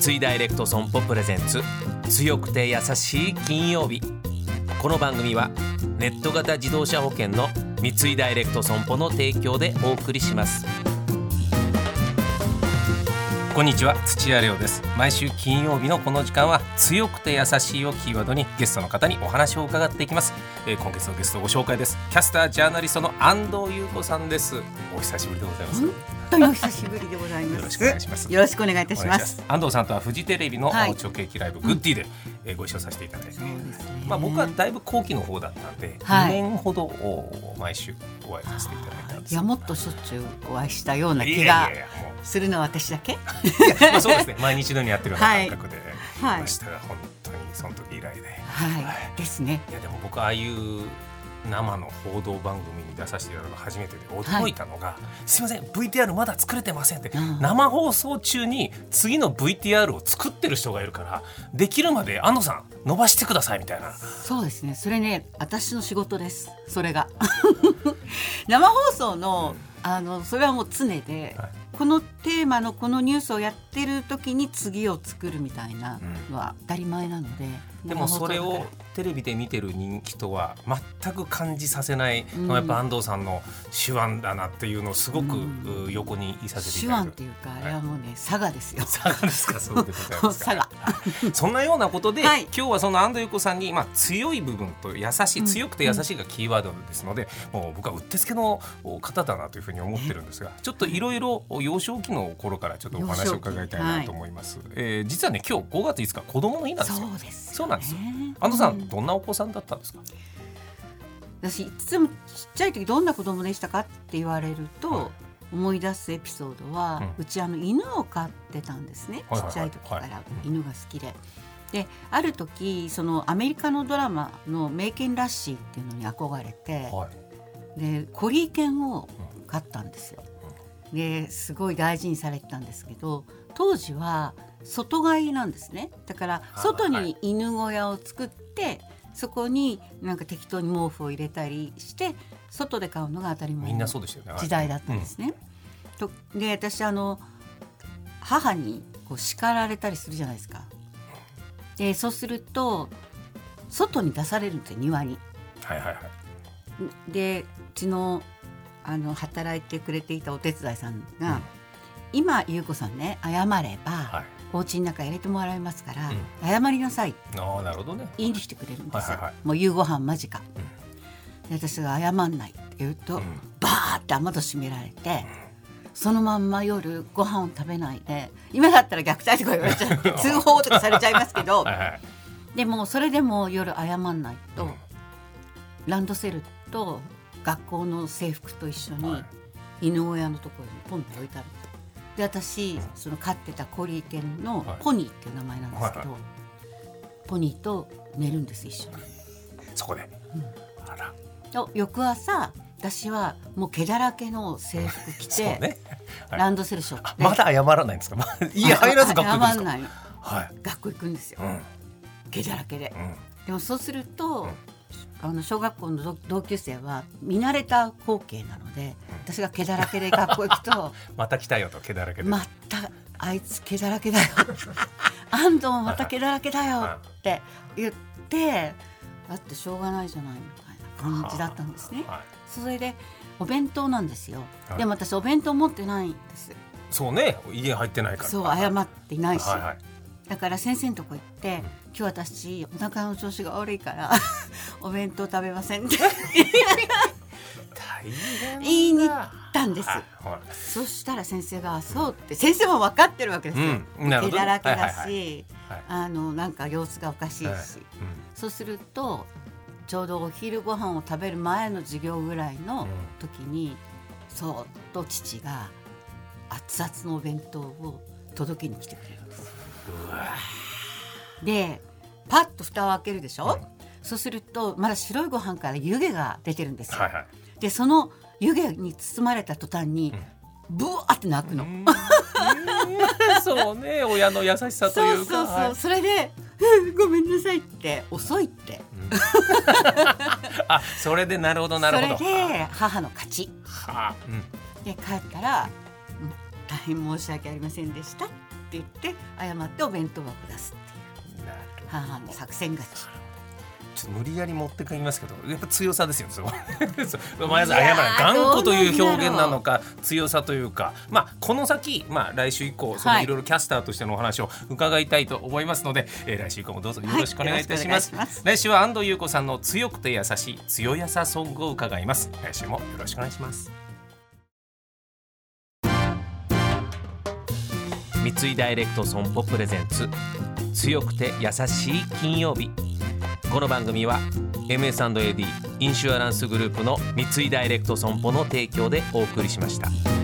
三井ダイレクト損保プレゼンツ。強くて優しい金曜日。この番組はネット型自動車保険の三井ダイレクト損保の提供でお送りします。こんにちは土屋レオです。毎週金曜日のこの時間は強くて優しいをキーワードにゲストの方にお話を伺っていきます、えー今月のゲストをご紹介です。キャスタージャーナリストの安藤優子さんです。お久しぶりでございます。本当にお久しぶりでございます。よろしくお願いしますよろしくお願いいたします。安藤さんとはフジテレビのはい直撃ライブ、グッディで、えーご一緒させていただいて。まあ、僕はだいぶ後期の方だったんで、はい2年ほどお毎週お会いさせていただいたんですいやもっとしょっちゅうお会いしたようない気がするのは私だけ？ういやまあそうですね 毎日のようにやってるような感覚でいはいましたが、本当にその時以来で、はい。ですね。いやでも僕ああいう生の報道番組に出させていただくのが初めてで驚いたのが、すいません VTR まだ作れてませんって、うん。生放送中に次の VTR を作ってる人がいるからできるまで安藤さん伸ばしてくださいみたいな。そうですね。それね私の仕事です。それが。生放送のあのそれはもう常で。はい。このテーマのこのニュースをやってる時に次を作るみたいなのは当たり前なので、でもそれをかテレビで見てる人人は全く感じさせないのはやっぱ安藤さんの手腕だなっていうのをすごくうん。う横にいさらせていただいて手腕っていうかあれはもうね佐賀ですよ。佐賀ですか？そうでございますか。佐賀そんなようなことで、はい。今日はその安藤優子さんに、まあ、強い部分と優しいうん。強くて優しいがキーワードですので、もう僕はうってつけの方だなというふうに思ってるんですがちょっといろいろ幼少期の頃からちょっとお話を伺いたいなと思います、えー実はね今日5月5日子供の日なんですよ。そうです。よね、そうなんです。よ安藤さん、うどんなお子さんだったんですか？私いつもちっちゃい時どんな子供でしたかって言われると、はい。思い出すエピソードは、ううちあの犬を飼ってたんですね、はいはいはい。ちっちゃい時からはい。犬が好きで。である時そのアメリカのドラマの「メイケン・ラッシー」っていうのに憧れてはい。でコリー犬を飼ったんですよ。ですごい大事にされてたんですけど当時は外飼いなんですねだからあ外はいに犬小屋を作ってそこになんか適当に毛布を入れたりして外で飼うのが当たり前みんなのそうでしたよね時代だったんですね。とで私あの母にこう叱られたりするじゃないですか。でそうすると外に出されるんですよ庭に。はいはいはいでうちのあの働いてくれていたお手伝いさんが、うん。今優子さんね謝れば、はい。お家の中入れてもらいますから、うん。謝りなさい。ってああなるほどね。言いに来てくれるんですよ、はいはいはい。もう夕ご飯間近、で私が謝んないって言うと、うん。バーって雨戸閉められて、そのまんま夜ご飯を食べないで今だったら虐待とか言われちゃって 通報とかされちゃいますけどはいはい。でもそれでも夜謝んないと、うん。ランドセルと学校の制服と一緒にはい。犬小屋のところにポンって置いてある。で私その飼ってたコリー犬のはい。ポニーっていう名前なんですけど、はいポニーと寝るんです一緒に。そこで、あら。と翌朝私はもう毛だらけの制服着て、ね。はい。ランドセルショップでまだ謝らないんですか？まあ家入らず学校行くんですか？はい。学校行くんですよ、うん。毛だらけで。うん。でもそうすると、うんあの小学校の同同級生は見慣れた光景なので、私が毛だらけで学校行くと また来たよと毛だらけで。またあいつ毛だらけだよ 安藤もまた毛だらけだよって言ってだってしょうがないじゃないみたいな感じだったんですね。はい。それでお弁当なんですよ、はいでも私お弁当持ってないんですそうね家入ってないから。そう謝っていないし、はいはい。だから先生のとこ行って、今日私お腹の調子が悪いからお弁当食べません。言いに行ったんです。そしたら先生が「そう」って先生も分かってるわけですよ、うんなるほど。毛だらけだし、はいはいはい。あのなんか様子がおかしいし、はいうん。そうするとちょうどお昼ご飯を食べる前の授業ぐらいの時に、そーっと父が熱々のお弁当を届けに来てくれるんです。うわ。でパッと蓋を開けるでしょ、うんそうするとまだ白いご飯から湯気が出てるんですよ。はいはい。でその湯気に包まれた途端に、ブワーって泣くの。うん。そうね親の優しさとそいううか。そうそう、はい。それでうんごめんなさいって遅いって。うん。あそれでなるほどなるほど。それで母の勝ち。はあ、うん。で帰ったら「うん大変申し訳ありませんでした」って言って謝ってお弁当箱出すっていう。母の作戦勝ちちょっと無理やり持って帰りますけどやっぱ強さですよそこ。そう。まずいやー謝らない。頑固という表現なのか強さというかまあこの先まあ来週以降そのはい。いろいろキャスターとしてのお話を伺いたいと思いますので、えー来週以降もどうぞよろしくお願いいたします,、はいます。来週は安藤優子さんの強くて優しい強やさソングを伺います。来週もよろしくお願いします。三井ダイレクト損保プレゼンツ。強くて優しい金曜日この番組は MS&AD インシュアランスグループの三井ダイレクト損保の提供でお送りしました。